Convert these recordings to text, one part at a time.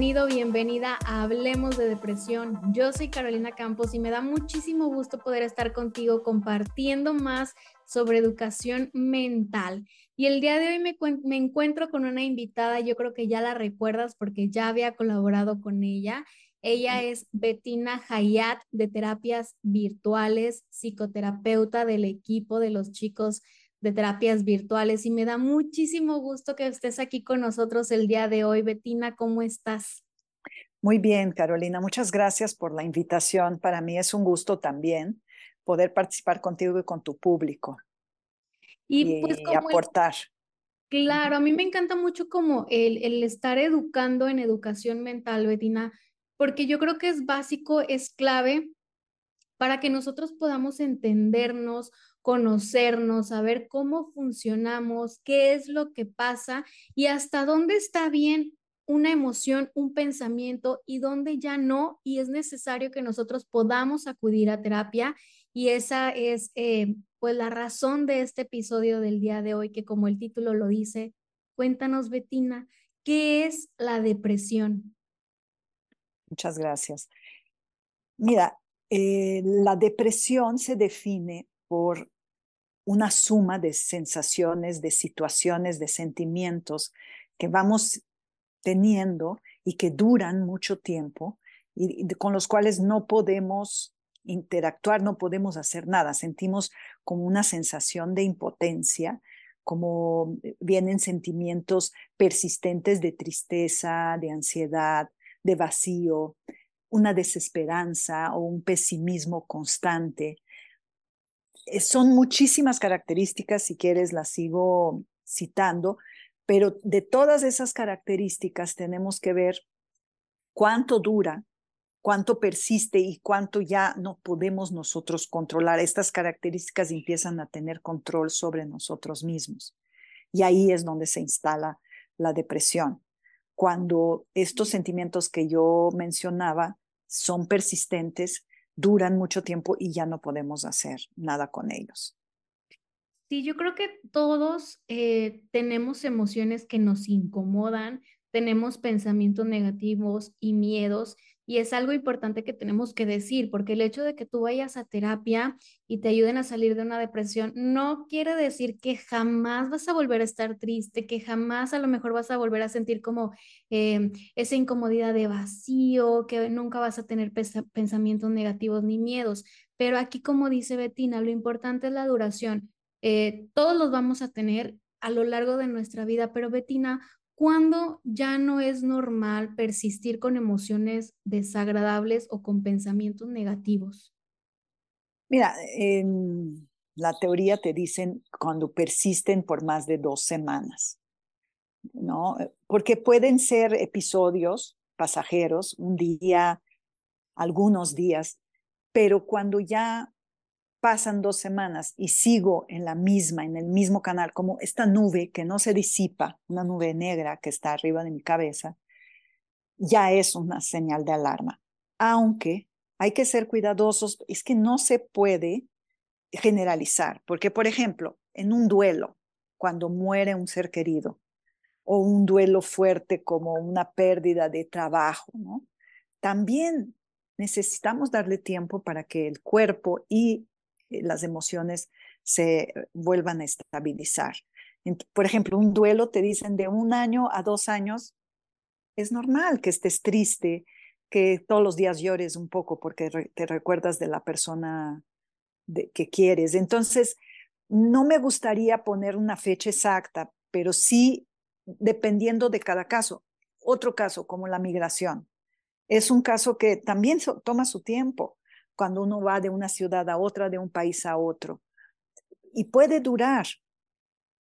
bienvenido, bienvenida a Hablemos de Depresión. Yo soy Carolina Campos y me da muchísimo gusto poder estar contigo compartiendo más sobre educación mental. Y el día de hoy me, me, encuentro con una invitada, yo creo que ya la recuerdas porque ya había colaborado con ella. Ella es Bettina Hayat de terapias virtuales, psicoterapeuta del equipo de los chicos de terapias virtuales y me da muchísimo gusto que estés aquí con nosotros el día de hoy. Betina, ¿cómo estás? Muy bien, Carolina. Muchas gracias por la invitación. Para mí es un gusto también poder participar contigo y con tu público y, pues, aportar. Claro, a mí me encanta mucho como el, el estar educando en educación mental, Betina, porque yo creo que es básico, es clave para que nosotros podamos entendernos, conocernos, saber cómo funcionamos, qué es lo que pasa y hasta dónde está bien una emoción, un pensamiento y dónde ya no, y es necesario que nosotros podamos acudir a terapia. Y esa es eh, pues la razón de este episodio del día de hoy, que como el título lo dice, cuéntanos, Betina, ¿qué es la depresión? Muchas gracias. Mira, eh, la depresión se define por una suma de sensaciones, de situaciones, de sentimientos que vamos teniendo y que duran mucho tiempo y con los cuales no podemos interactuar, no podemos hacer nada. Sentimos como una sensación de impotencia, como vienen sentimientos persistentes de tristeza, de ansiedad, de vacío, una desesperanza o un pesimismo constante. Eh, son muchísimas características, si quieres las sigo citando, pero de todas esas características tenemos que ver cuánto dura, cuánto persiste y cuánto ya no podemos nosotros controlar. Estas características empiezan a tener control sobre nosotros mismos. Y ahí es donde se instala la depresión. Cuando estos sentimientos que yo mencionaba son persistentes, duran mucho tiempo y ya no podemos hacer nada con ellos. Sí, yo creo que todos eh, tenemos emociones que nos incomodan, tenemos pensamientos negativos y miedos y es algo importante que tenemos que decir, porque el hecho de que tú vayas a terapia y te ayuden a salir de una depresión no quiere decir que jamás vas a volver a estar triste, que jamás a lo mejor vas a volver a sentir como em, esa incomodidad de vacío, que nunca vas a tener pensamientos negativos ni miedos. Pero aquí, como dice Betina, lo importante es la duración. Eh, todos los vamos a tener a lo largo de nuestra vida, pero Betina, ¿Cuándo ya no es normal persistir con emociones desagradables o con pensamientos negativos? Mira, en la teoría te dicen cuando persisten por más de dos semanas, ¿no? Porque pueden ser episodios pasajeros, un día, algunos días, pero cuando ya pasan dos semanas y sigo en la misma, en el mismo canal, como esta nube que no se disipa, una nube negra que está arriba de mi cabeza, ya es una señal de alarma. Aunque hay que ser cuidadosos, es que no se puede generalizar, porque por ejemplo, en un duelo, cuando muere un ser querido, o un duelo fuerte como una pérdida de trabajo, ¿no? También necesitamos darle tiempo para que el cuerpo y las emociones se vuelvan a estabilizar. Por ejemplo, un duelo te dicen de un año a dos años, es normal que estés triste, que todos los días llores un poco porque te recuerdas de la persona que quieres. Entonces, no me gustaría poner una fecha exacta, pero sí dependiendo de cada caso. Otro caso, como la migración, es un caso que también toma su tiempo cuando uno va de una ciudad a otra, de un país a otro. Y puede durar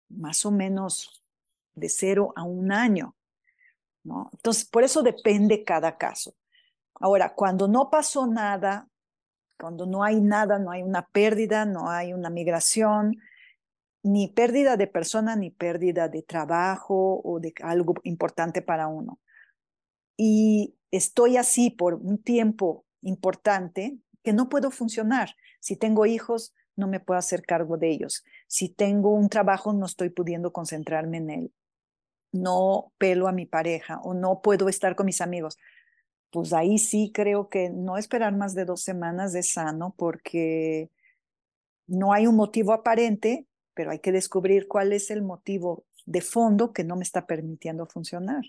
más o menos de cero a un año. ¿no? Entonces, por eso depende cada caso. Ahora, cuando no pasó nada, cuando no hay nada, no hay una pérdida, no hay una migración, ni pérdida de persona, ni pérdida de trabajo o de algo importante para uno. Y estoy así por un tiempo importante, que no puedo funcionar. Si tengo hijos, no me puedo hacer cargo de ellos. Si tengo un trabajo, no estoy pudiendo concentrarme en él. no pelo a mi pareja o no puedo estar con mis amigos, pues ahí sí creo que no esperar más de dos semanas es sano porque no hay un motivo aparente, pero hay que descubrir cuál es el motivo de fondo que no me está permitiendo funcionar.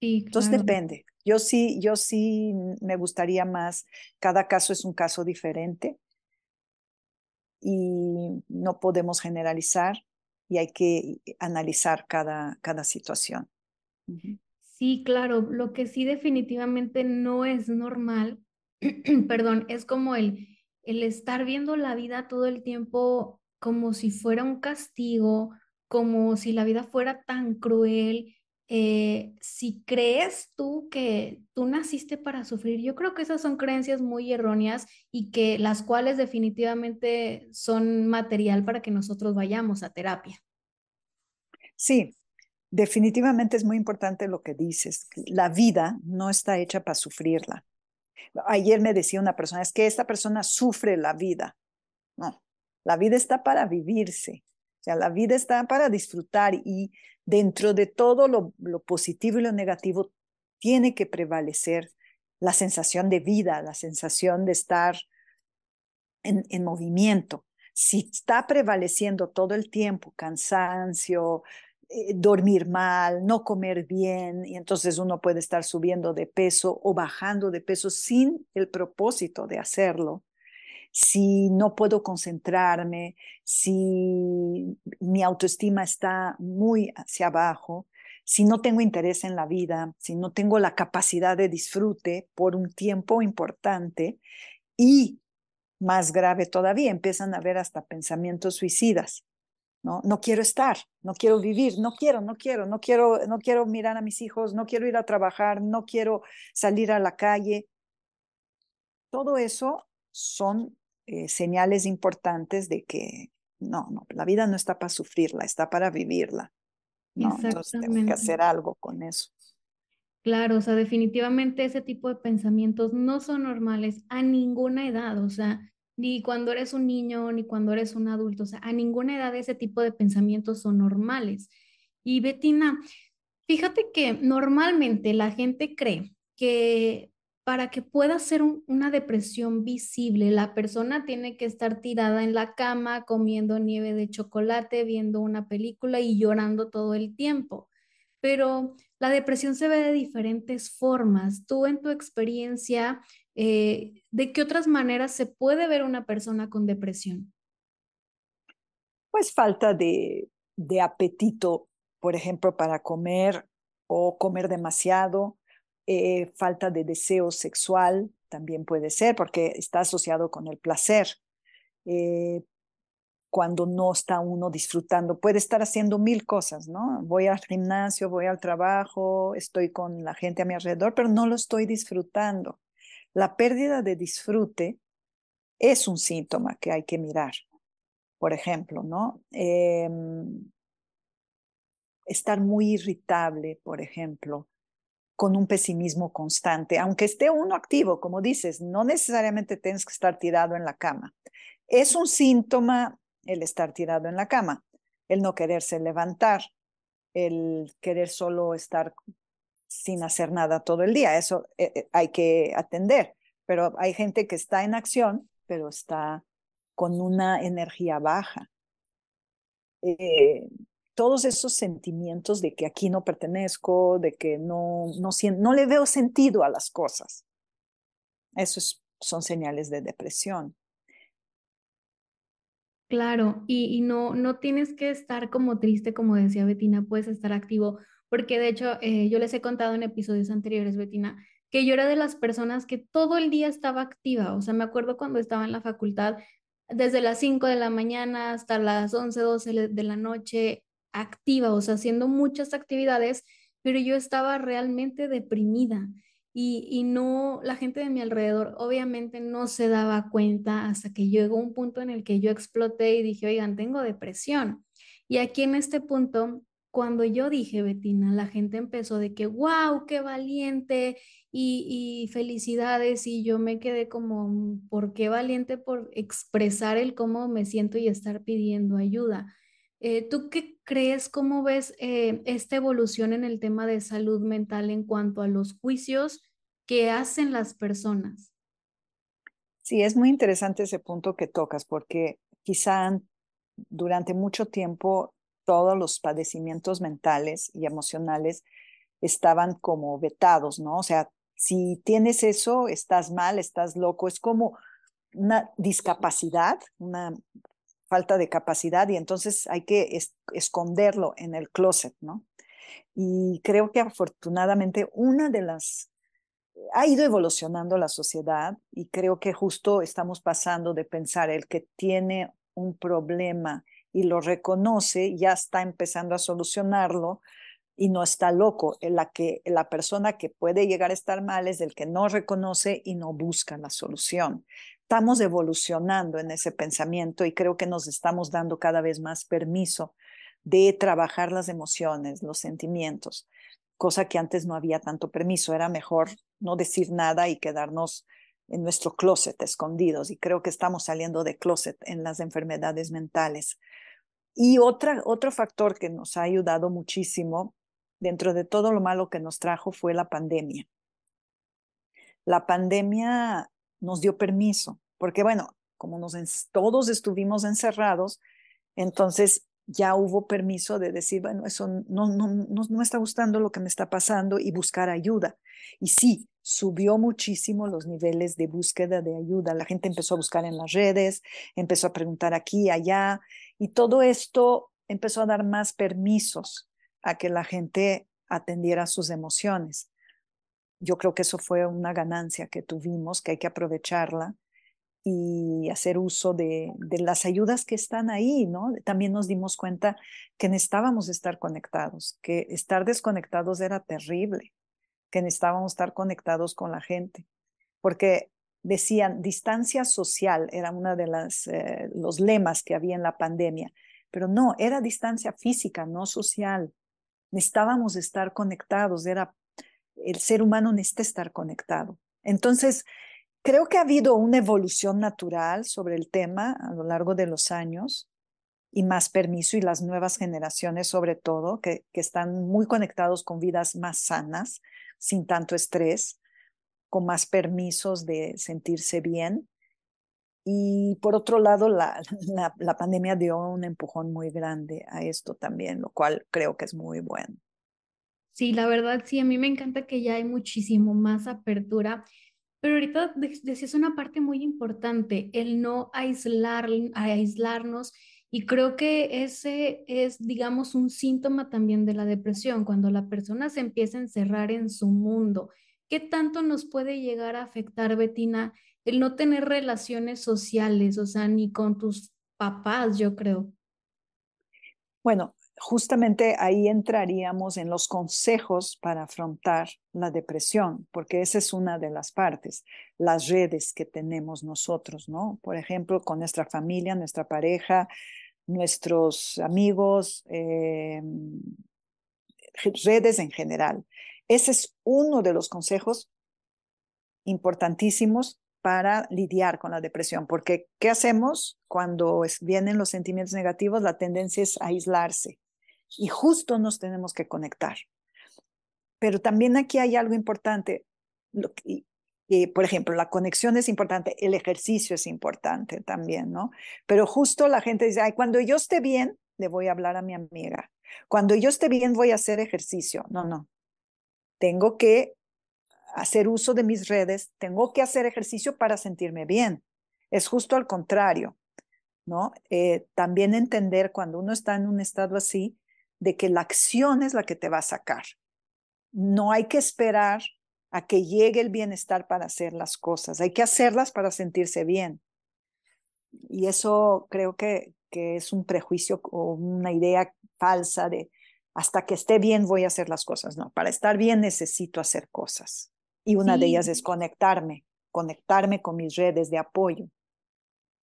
Entonces depende. Yo sí, yo sí me gustaría más, cada caso es un caso diferente y no podemos generalizar y hay que analizar cada, cada situación. Sí, claro, lo que sí definitivamente no es normal, perdón, es como el, el estar viendo la vida todo el tiempo como si fuera un castigo, como si la vida fuera tan cruel. Eh, si crees tú que tú naciste para sufrir, yo creo que esas son creencias muy erróneas y que las cuales definitivamente son material para que nosotros vayamos a terapia. Sí, definitivamente es muy importante lo que dices. La vida no está hecha para sufrirla. Ayer me decía una persona, es que esta persona sufre la vida. No, la vida está para vivirse. Sea, la vida está para disfrutar y dentro de todo lo, positivo y lo negativo tiene que prevalecer la sensación de vida, la sensación de estar en movimiento. Si está prevaleciendo todo el tiempo cansancio, eh, dormir mal, no comer bien, y entonces uno puede estar subiendo de peso o bajando de peso sin el propósito de hacerlo. Si no puedo concentrarme, si mi autoestima está muy hacia abajo, si no tengo interés en la vida, si no tengo la capacidad de disfrute por un tiempo importante y más grave todavía, empiezan a haber hasta pensamientos suicidas. ¿no? No quiero estar, no quiero vivir, no quiero, no quiero, no quiero, no quiero mirar a mis hijos, no quiero ir a trabajar, no quiero salir a la calle. Todo eso son eh, señales importantes de que no, no, la vida no está para sufrirla, está para vivirla. ¿no? Entonces tengo que hacer algo con eso. Claro, o sea, definitivamente ese tipo de pensamientos no son normales a ninguna edad, o sea, ni cuando eres un niño, ni cuando eres un adulto. O sea, a ninguna edad ese tipo de pensamientos son normales. Y Betina, fíjate que normalmente la gente cree que para que pueda ser una depresión visible, la persona tiene que estar tirada en la cama comiendo nieve de chocolate, viendo una película y llorando todo el tiempo. Pero la depresión se ve de diferentes formas. Tú en tu experiencia, eh, ¿de qué otras maneras se puede ver una persona con depresión? Pues falta de, apetito, por ejemplo, para comer o comer demasiado, eh, falta de deseo sexual también puede ser porque está asociado con el placer. Eh, cuando no está uno disfrutando. Puede estar haciendo mil cosas, ¿no? Voy al gimnasio, voy al trabajo, estoy con la gente a mi alrededor, pero no lo estoy disfrutando. La pérdida de disfrute es un síntoma que hay que mirar. Por ejemplo, ¿no? Em, estar muy irritable, por ejemplo, con un pesimismo constante, aunque esté uno activo, como dices, no necesariamente tienes que estar tirado en la cama. Es un síntoma el estar tirado en la cama, el no quererse levantar, el querer solo estar sin hacer nada todo el día. Eso eh, eh, hay que atender, pero hay gente que está en acción, pero está con una energía baja. Eh, todos esos sentimientos de que aquí no pertenezco, de que no, no, le veo sentido a las cosas. Esos son señales de depresión. Claro, y, no, no tienes que estar como triste, como decía Betina, puedes estar activo, porque de hecho eh, yo les he contado en episodios anteriores, Betina, que yo era de las personas que todo el día estaba activa, o sea, me acuerdo cuando estaba en la facultad, desde las 5 de la mañana hasta las 11, 12 de la noche, activa, o sea, haciendo muchas actividades, pero yo estaba realmente deprimida y, no, la gente de mi alrededor obviamente no se daba cuenta hasta que llegó un punto en el que yo exploté y dije, oigan, tengo depresión. Y aquí en este punto, cuando yo dije, Betina, la gente empezó de que, wow, qué valiente y, y felicidades. Y yo me quedé como, ¿por qué valiente? Por expresar el cómo me siento y estar pidiendo ayuda. Eh, ¿tú qué crees, cómo ves eh, esta evolución en el tema de salud mental en cuanto a los juicios que hacen las personas? Sí, es muy interesante ese punto que tocas porque quizá durante mucho tiempo todos los padecimientos mentales y emocionales estaban como vetados, ¿no? O sea, si tienes eso, estás mal, estás loco, es como una discapacidad, una falta de capacidad y entonces hay que esconderlo en el closet, ¿no? Y creo que afortunadamente una de las ha ido evolucionando la sociedad y creo que justo estamos pasando de pensar el que tiene un problema y lo reconoce, ya está empezando a solucionarlo y no está loco. La, que, la persona que puede llegar a estar mal es el que no reconoce y no busca la solución. Estamos evolucionando en ese pensamiento y creo que nos estamos dando cada vez más permiso de trabajar las emociones, los sentimientos, cosa que antes no había tanto permiso. Era mejor no decir nada y quedarnos en nuestro closet escondidos. Y creo que estamos saliendo de closet en las enfermedades mentales. Y otra, otro factor que nos ha ayudado muchísimo dentro de todo lo malo que nos trajo fue la pandemia. La pandemia nos dio permiso, porque bueno, como nos, todos estuvimos encerrados, entonces ya hubo permiso de decir, bueno, eso no, no, no, no está gustando lo que me está pasando y buscar ayuda. Y sí, subió muchísimo los niveles de búsqueda de ayuda. La gente empezó a buscar en las redes, empezó a preguntar aquí, allá, y todo esto empezó a dar más permisos a que la gente atendiera sus emociones. Yo creo que eso fue una ganancia que tuvimos, que hay que aprovecharla y hacer uso de, las ayudas que están ahí, ¿no? También nos dimos cuenta que necesitábamos estar conectados, que estar desconectados era terrible, que necesitábamos estar conectados con la gente, porque decían distancia social era uno de las, eh, los lemas que había en la pandemia, pero no, era distancia física, no social. Necesitábamos estar conectados, era el ser humano necesita estar conectado. Entonces, Creo que ha habido una evolución natural sobre el tema a lo largo de los años y más permiso y las nuevas generaciones sobre todo, que, que están muy conectados con vidas más sanas, sin tanto estrés, con más permisos de sentirse bien. Y por otro lado, la, la, la, pandemia dio un empujón muy grande a esto también, lo cual creo que es muy bueno. Sí, la verdad, sí, a mí me encanta que ya hay muchísimo más apertura pero ahorita decías una parte muy importante, el no aislar, aislarnos. Y creo que ese es, digamos, un síntoma también de la depresión, cuando la persona se empieza a encerrar en su mundo. ¿Qué tanto nos puede llegar a afectar, Betina, el no tener relaciones sociales, o sea, ni con tus papás, yo creo? Bueno, justamente ahí entraríamos en los consejos para afrontar la depresión, porque esa es una de las partes, las redes que tenemos nosotros, ¿no? Por ejemplo, con nuestra familia, nuestra pareja, nuestros amigos, eh, redes en general. Ese es uno de los consejos importantísimos para lidiar con la depresión, porque ¿qué hacemos cuando vienen los sentimientos negativos? La tendencia es aislarse, y justo nos tenemos que conectar. Pero también aquí hay algo importante. por ejemplo, la conexión es importante, el ejercicio es importante también, ¿no? Pero justo la gente dice, ay, cuando yo esté bien, le voy a hablar a mi amiga. Cuando yo esté bien, voy a hacer ejercicio. No, no. Tengo que hacer uso de mis redes, tengo que hacer ejercicio para sentirme bien. Es justo al contrario, ¿no? Eh, también entender cuando uno está en un estado así, de que la acción es la que te va a sacar. No hay que esperar a que llegue el bienestar para hacer las cosas, hay que hacerlas para sentirse bien. Y eso creo que, que es un prejuicio o una idea falsa de hasta que esté bien voy a hacer las cosas. No, para estar bien necesito hacer cosas. Y una de ellas es conectarme, conectarme con mis redes de apoyo.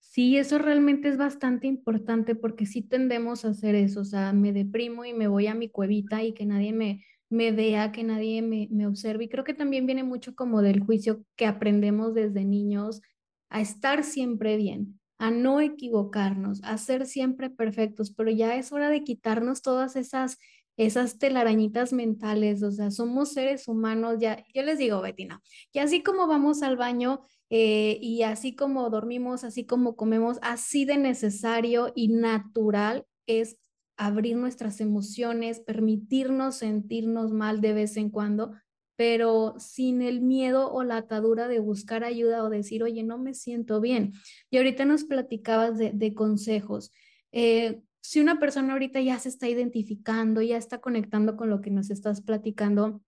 Sí, eso realmente es bastante importante porque sí tendemos a hacer eso, o sea, me deprimo y me voy a mi cuevita y que nadie me, me vea, que nadie me, me observe. Y creo que también viene mucho como del juicio que aprendemos desde niños a estar siempre bien, a no equivocarnos, a ser siempre perfectos, pero ya es hora de quitarnos todas esas esas telarañitas mentales, o sea, somos seres humanos, ya, yo les digo, Betina, que así como vamos al baño eh, y así como dormimos, así como comemos, así de necesario y natural es abrir nuestras emociones, permitirnos sentirnos mal de vez en cuando, pero sin el miedo o la atadura de buscar ayuda o decir, oye, no me siento bien. Y ahorita nos platicabas de, consejos. Eh, si una persona ahorita ya se está identificando, ya está conectando con lo que nos estás platicando,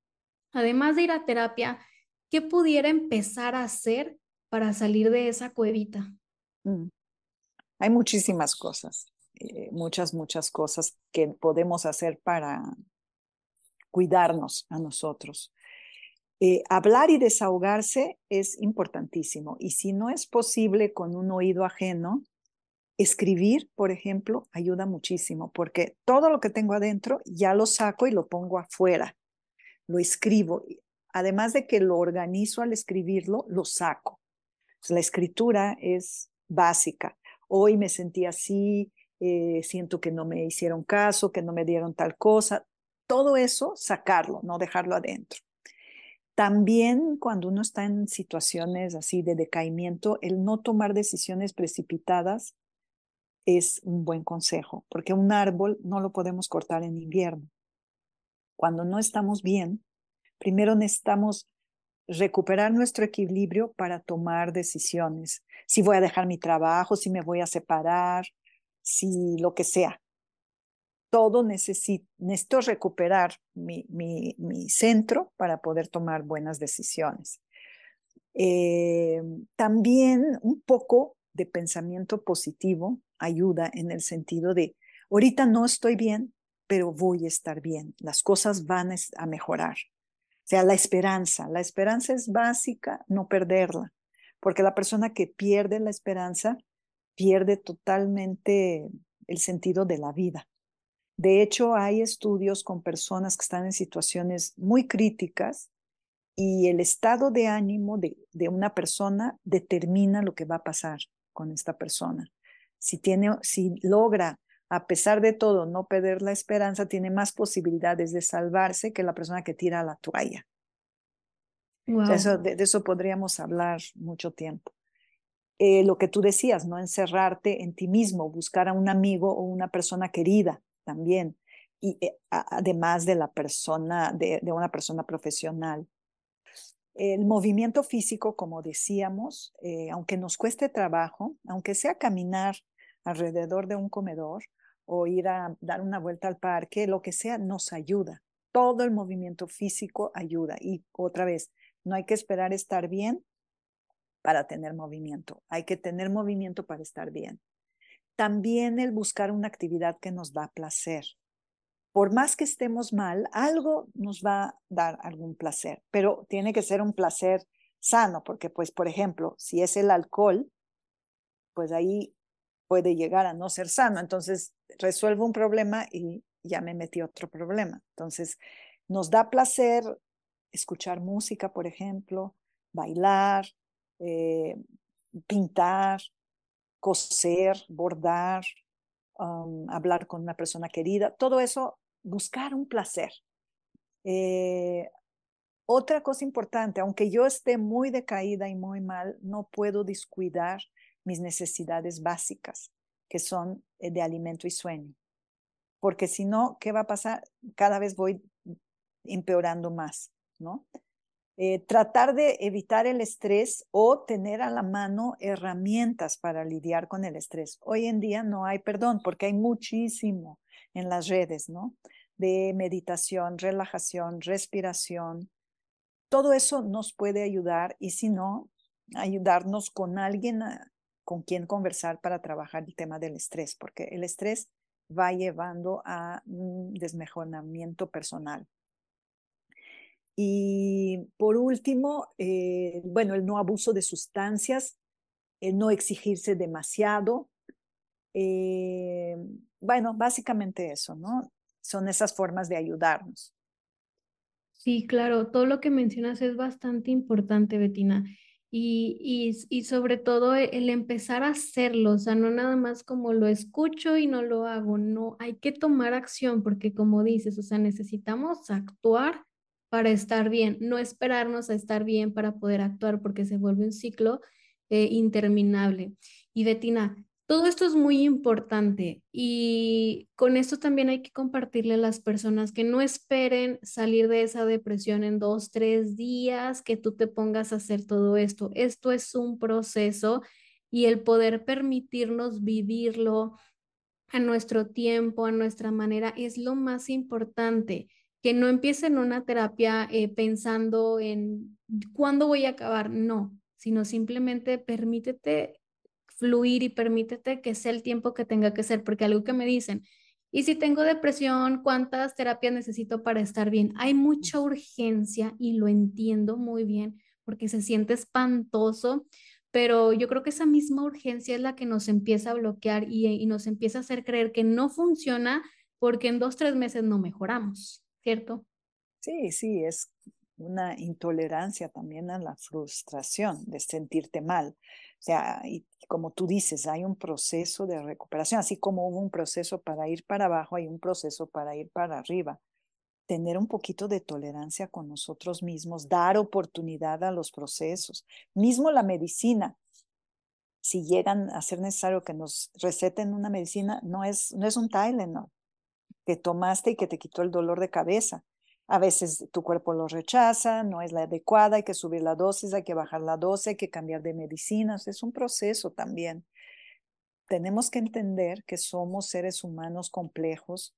además de ir a terapia, ¿qué pudiera empezar a hacer para salir de esa cuevita? Mm. Hay muchísimas cosas, eh, muchas, muchas cosas que podemos hacer para cuidarnos a nosotros. Eh, hablar y desahogarse es importantísimo y si no es posible con un oído ajeno, escribir, por ejemplo, ayuda muchísimo porque todo lo que tengo adentro ya lo saco y lo pongo afuera, lo escribo. Además de que lo organizo al escribirlo, lo saco. la escritura es básica. Hoy me sentí así, eh, siento que no me hicieron caso, que no me dieron tal cosa. Todo eso, sacarlo, no dejarlo adentro. También cuando uno está en situaciones así de decaimiento, el no tomar decisiones precipitadas es un buen consejo, porque un árbol no lo podemos cortar en invierno. Cuando no estamos bien, primero necesitamos recuperar nuestro equilibrio para tomar decisiones. Si voy a dejar mi trabajo, si me voy a separar, si lo que sea. Todo necesito, necesito recuperar mi, mi, mi centro para poder tomar buenas decisiones. Eh, también un poco de pensamiento positivo ayuda en el sentido de, ahorita no estoy bien, pero voy a estar bien, las cosas van a mejorar. O sea, la esperanza, la esperanza es básica, no perderla, porque la persona que pierde la esperanza pierde totalmente el sentido de la vida. De hecho, hay estudios con personas que están en situaciones muy críticas y el estado de ánimo de, de una persona determina lo que va a pasar con esta persona. Si, tiene, si logra, a pesar de todo, no perder la esperanza, tiene más posibilidades de salvarse que la persona que tira la toalla. eso, de, eso podríamos hablar mucho tiempo. Eh, lo que tú decías, no encerrarte en ti mismo, buscar a un amigo o una persona querida también, y eh, además de la persona, de, de, una persona profesional. El movimiento físico, como decíamos, eh, aunque nos cueste trabajo, aunque sea caminar alrededor de un comedor o ir a dar una vuelta al parque, lo que sea, nos ayuda. Todo el movimiento físico ayuda. Y otra vez, no hay que esperar estar bien para tener movimiento. Hay que tener movimiento para estar bien. También el buscar una actividad que nos da placer por más que estemos mal, algo nos va a dar algún placer, pero tiene que ser un placer sano, porque pues, por ejemplo, si es el alcohol, pues ahí puede llegar a no ser sano. Entonces, resuelvo un problema y ya me metí otro problema. Entonces, nos da placer escuchar música, por ejemplo, bailar, eh, pintar, coser, bordar, hablar con una persona querida. Todo eso buscar un placer. Eh, otra cosa importante, aunque yo esté muy decaída y muy mal, no puedo descuidar mis necesidades básicas, que son eh, de alimento y sueño. Porque si no, ¿qué va a pasar? Cada vez voy empeorando más, ¿no? Eh, tratar de evitar el estrés o tener a la mano herramientas para lidiar con el estrés. Hoy en día no hay perdón porque hay muchísimo en las redes, ¿no? De meditación, relajación, respiración. Todo eso nos puede ayudar y si no, ayudarnos con alguien con quien conversar para trabajar el tema del estrés, porque el estrés va llevando a un desmejoramiento personal. Y por último, eh, bueno, el no abuso de sustancias, el no exigirse demasiado, eh, bueno, básicamente eso, ¿no? Son esas formas de ayudarnos. Sí, claro, todo lo que mencionas es bastante importante, Betina. y, y, sobre todo el empezar a hacerlo, o sea, no nada más como lo escucho y no lo hago, no, hay que tomar acción porque como dices, o sea, necesitamos actuar para estar bien, no esperarnos a estar bien para poder actuar porque se vuelve un ciclo eh, interminable. Y Betina, todo esto es muy importante y con esto también hay que compartirle a las personas que no esperen salir de esa depresión en dos, tres días, que tú te pongas a hacer todo esto. Esto es un proceso y el poder permitirnos vivirlo a nuestro tiempo, a nuestra manera, es lo más importante. Que no empiecen una terapia eh, pensando en cuándo voy a acabar, no, sino simplemente permítete fluir y permítete que sea el tiempo que tenga que ser, porque algo que me dicen, y si tengo depresión, ¿cuántas terapias necesito para estar bien? Hay mucha urgencia y lo entiendo muy bien porque se siente espantoso, pero yo creo que esa misma urgencia es la que nos empieza a bloquear y, nos empieza a hacer creer que no funciona porque en dos, tres meses no mejoramos, ¿cierto? Sí, sí, es una intolerancia también a la frustración de sentirte mal. O sea, y como tú dices, hay un proceso de recuperación, así como hubo un proceso para ir para abajo, hay un proceso para ir para arriba. Tener un poquito de tolerancia con nosotros mismos, dar oportunidad a los procesos. Mismo la medicina, si llegan a ser necesario que nos receten una medicina, no es, no es un Tylenol que tomaste y que te quitó el dolor de cabeza. A veces tu cuerpo lo rechaza, no es la adecuada, hay que subir la dosis, hay que bajar la dosis, hay que cambiar de medicinas. Es un proceso también. Tenemos que entender que somos seres humanos complejos,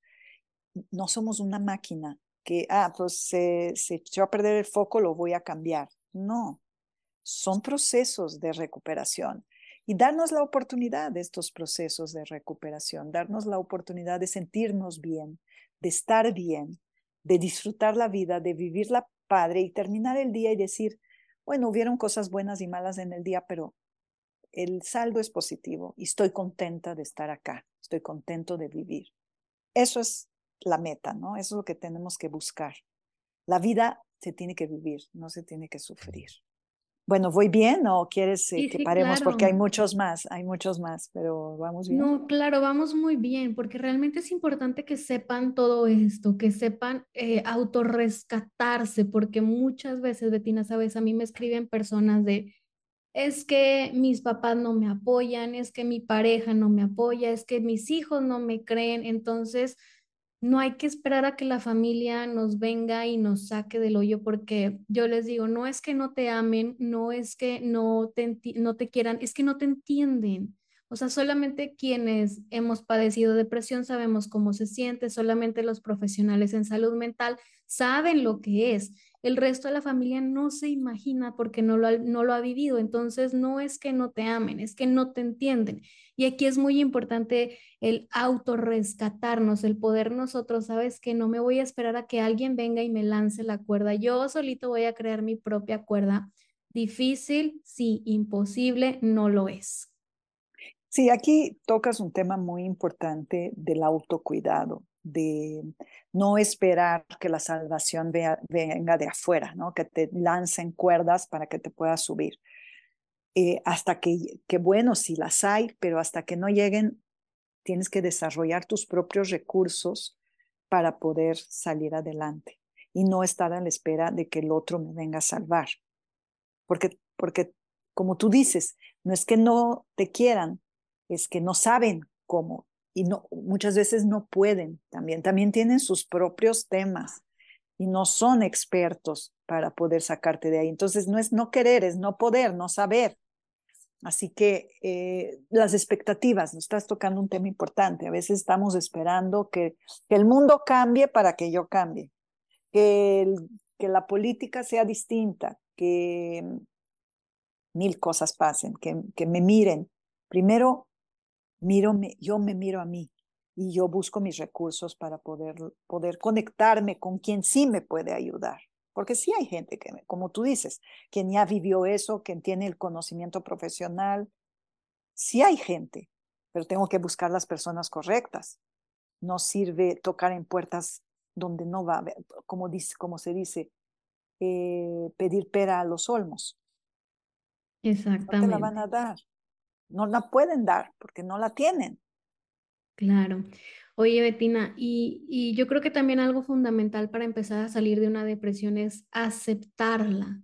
no somos una máquina que, ah, pues se, se a perder el foco, lo voy a cambiar. No, son procesos de recuperación y darnos la oportunidad de estos procesos de recuperación, darnos la oportunidad de sentirnos bien, de estar bien, de disfrutar la vida, de vivirla padre y terminar el día y decir, bueno, hubieron cosas buenas y malas en el día, pero el saldo es positivo y estoy contenta de estar acá, estoy contento de vivir. Eso es la meta, ¿no? Eso es lo que tenemos que buscar. La vida se tiene que vivir, no se tiene que sufrir. Bueno, ¿voy bien o quieres eh, que paremos? Porque hay muchos más, hay muchos más, pero vamos bien. No, claro, vamos muy bien, porque realmente es importante que sepan todo esto, que sepan eh, autorrescatarse, porque muchas veces, Betina, sabes, a mí me escriben personas de, es que mis papás no me apoyan, es que mi pareja no me apoya, es que mis hijos no me creen, entonces no hay que esperar a que la familia nos venga y nos saque del hoyo porque yo les digo, no es que no te amen, no es que no te, no te quieran, es que no te entienden. O sea, solamente quienes hemos padecido depresión sabemos cómo se siente, solamente los profesionales en salud mental saben lo que es. El resto de la familia no se imagina porque no lo, no lo ha vivido. Entonces, no es que no te amen, es que no te entienden. Y aquí es muy importante el autorrescatarnos, el poder nosotros, sabes que no me voy a esperar a que alguien venga y me lance la cuerda. Yo solito voy a crear mi propia cuerda. Difícil, sí, imposible, no lo es. Sí, aquí tocas un tema muy importante del autocuidado, de no esperar que la salvación venga de afuera, ¿no? que te lancen cuerdas para que te puedas subir. Eh, hasta que, que, bueno, si las hay, pero hasta que no lleguen, tienes que desarrollar tus propios recursos para poder salir adelante y no estar a la espera de que el otro me venga a salvar. Porque, porque como tú dices, no es que no te quieran, es que no saben cómo y muchas veces no pueden también. También tienen sus propios temas y no son expertos para poder sacarte de ahí. Entonces no es no querer, es no poder, no saber. Así que eh, las expectativas, nos estás tocando un tema importante. A veces estamos esperando que, que el mundo cambie para que yo cambie, que, que la política sea distinta, que mil cosas pasen, que, que me miren. Primero, miro, yo me miro a mí y yo busco mis recursos para poder, poder conectarme con quien sí me puede ayudar. Porque sí hay gente que, como tú dices, quien ya vivió eso, quien tiene el conocimiento profesional, sí hay gente, pero tengo que buscar las personas correctas. No sirve tocar en puertas donde no va, como, dice, como se dice, eh, pedir pera a los olmos. Exactamente. No te la van a dar. No la pueden dar porque no la tienen. Claro. Oye, Betina, y, y yo creo que también algo fundamental para empezar a salir de una depresión es aceptarla,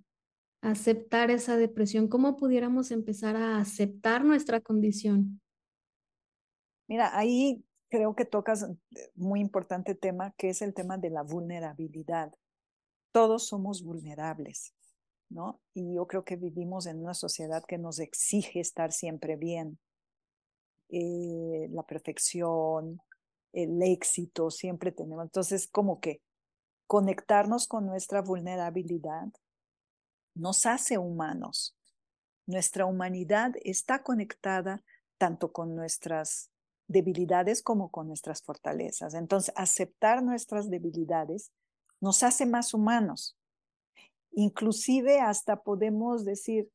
aceptar esa depresión. ¿Cómo pudiéramos empezar a aceptar nuestra condición? Mira, ahí creo que tocas muy importante tema, que es el tema de la vulnerabilidad. Todos somos vulnerables, Y yo creo que vivimos en una sociedad que nos exige estar siempre bien. Eh, la perfección, el éxito, siempre tenemos. Entonces, como que conectarnos con nuestra vulnerabilidad nos hace humanos. Nuestra humanidad está conectada tanto con nuestras debilidades como con nuestras fortalezas. Entonces, aceptar nuestras debilidades nos hace más humanos. Inclusive hasta podemos decir,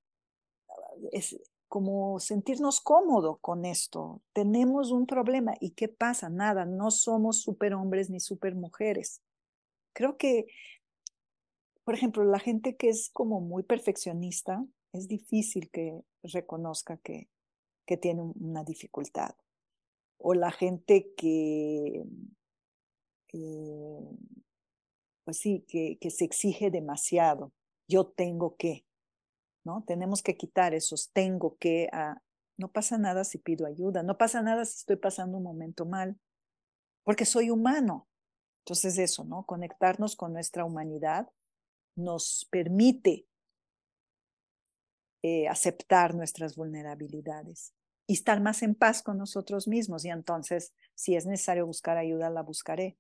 es como sentirnos cómodo con esto. Tenemos un problema y ¿qué pasa? Nada, no somos superhombres ni supermujeres. Creo que, por ejemplo, la gente que es como muy perfeccionista, es difícil que reconozca que, que tiene una dificultad o la gente que, eh, pues que se exige demasiado. Yo tengo que, ¿no? Tenemos que quitar esos tengo que. Ah, no pasa nada si pido ayuda, no pasa nada si estoy pasando un momento mal, porque soy humano. Entonces eso, ¿no? Conectarnos con nuestra humanidad nos permite eh, aceptar nuestras vulnerabilidades y estar más en paz con nosotros mismos. Y entonces, si es necesario buscar ayuda, la buscaré.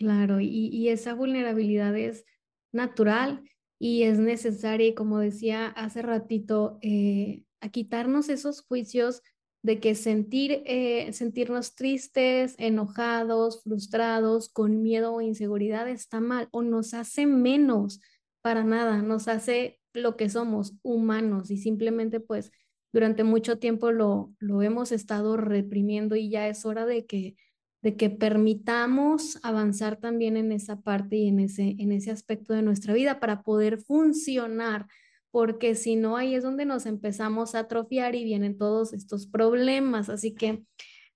Claro, y, esa vulnerabilidad es natural y es necesaria, como decía hace ratito, eh, a quitarnos esos juicios de que sentir, eh, sentirnos tristes, enojados, frustrados, con miedo o inseguridad está mal o nos hace menos para nada, nos hace lo que somos, humanos y simplemente pues durante mucho tiempo lo, lo hemos estado reprimiendo y ya es hora de que, de que permitamos avanzar también en esa parte y en ese, en ese aspecto de nuestra vida para poder funcionar, porque si no, ahí es donde nos empezamos a atrofiar y vienen todos estos problemas. Así que,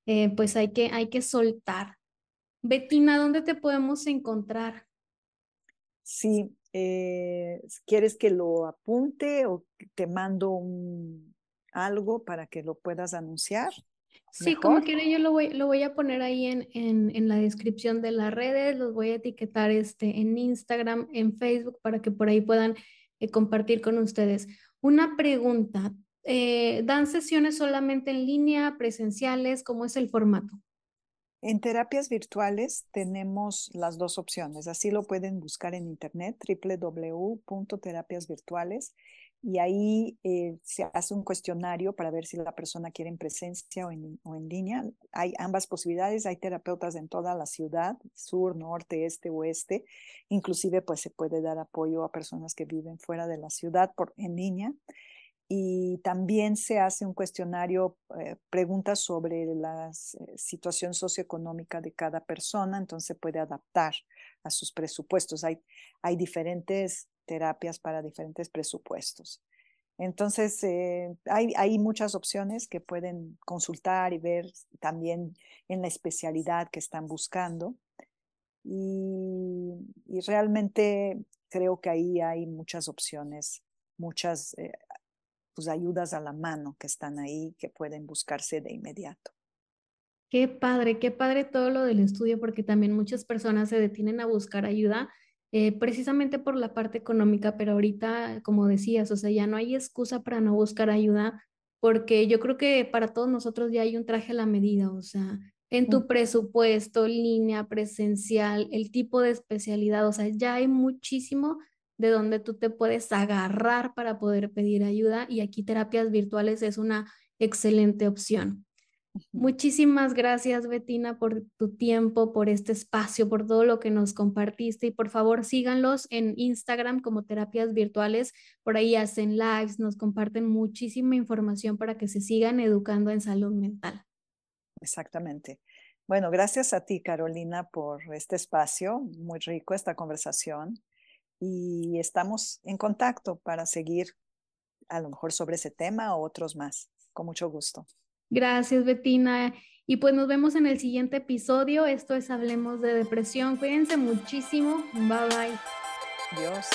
eh, pues hay que, hay que soltar. Betina, ¿dónde te podemos encontrar? Sí, eh, ¿quieres que lo apunte o te mando algo para que lo puedas anunciar? Sí, como quiera, yo lo voy, lo voy a poner ahí en, en, en, la descripción de las redes, los voy a etiquetar este, en Instagram, en Facebook, para que por ahí puedan eh, compartir con ustedes. Una pregunta, eh, ¿dan sesiones solamente en línea, presenciales? ¿Cómo es el formato? En terapias virtuales tenemos las dos opciones, así lo pueden buscar en internet, www.terapiasvirtuales y ahí eh, se hace un cuestionario para ver si la persona quiere en presencia o en, o en línea. Hay ambas posibilidades, hay terapeutas en toda la ciudad, sur, norte, este, oeste. Inclusive pues se puede dar apoyo a personas que viven fuera de la ciudad por, en línea. Y también se hace un cuestionario, eh, preguntas sobre la eh, situación socioeconómica de cada persona, entonces puede adaptar a sus presupuestos. Hay, hay diferentes terapias para diferentes presupuestos. Entonces, eh, hay, hay, muchas opciones que pueden consultar y ver también en la especialidad que están buscando. Y, y realmente creo que ahí hay muchas opciones, muchas eh, pues, ayudas a la mano que están ahí, que pueden buscarse de inmediato. Qué padre, qué padre todo lo del estudio, porque también muchas personas se detienen a buscar ayuda eh, precisamente por la parte económica, pero ahorita, como decías, o sea, ya no hay excusa para no buscar ayuda, porque yo creo que para todos nosotros ya hay un traje a la medida, o sea, en tu presupuesto, línea presencial, el tipo de especialidad, o sea, ya hay muchísimo de donde tú te puedes agarrar para poder pedir ayuda y aquí terapias virtuales es una excelente opción. Muchísimas gracias, Betina, por tu tiempo, por este espacio, por todo lo que nos compartiste y por favor síganlos en Instagram como terapias virtuales. Por ahí hacen lives, nos comparten muchísima información para que se sigan educando en salud mental. Exactamente. Bueno, gracias a ti, Carolina, por este espacio. Muy rico esta conversación y estamos en contacto para seguir a lo mejor sobre ese tema o otros más. Con mucho gusto. Gracias, Betina. Y pues nos vemos en el siguiente episodio. Esto es Hablemos de Depresión. Cuídense muchísimo. Bye bye. Adiós.